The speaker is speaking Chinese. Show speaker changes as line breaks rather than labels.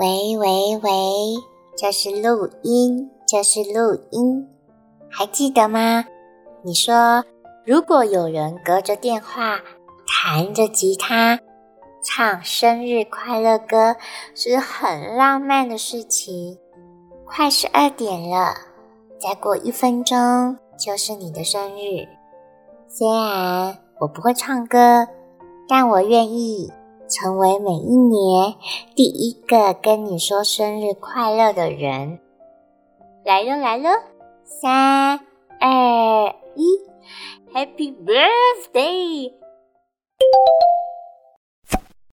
喂喂喂，这是录音，这是录音，还记得吗？你说，如果有人隔着电话弹着吉他唱生日快乐歌，是很浪漫的事情。快十二点了，再过一分钟就是你的生日。虽然我不会唱歌，但我愿意。成为每一年第一个跟你说生日快乐的人，来了来了，三二一，Happy birthday！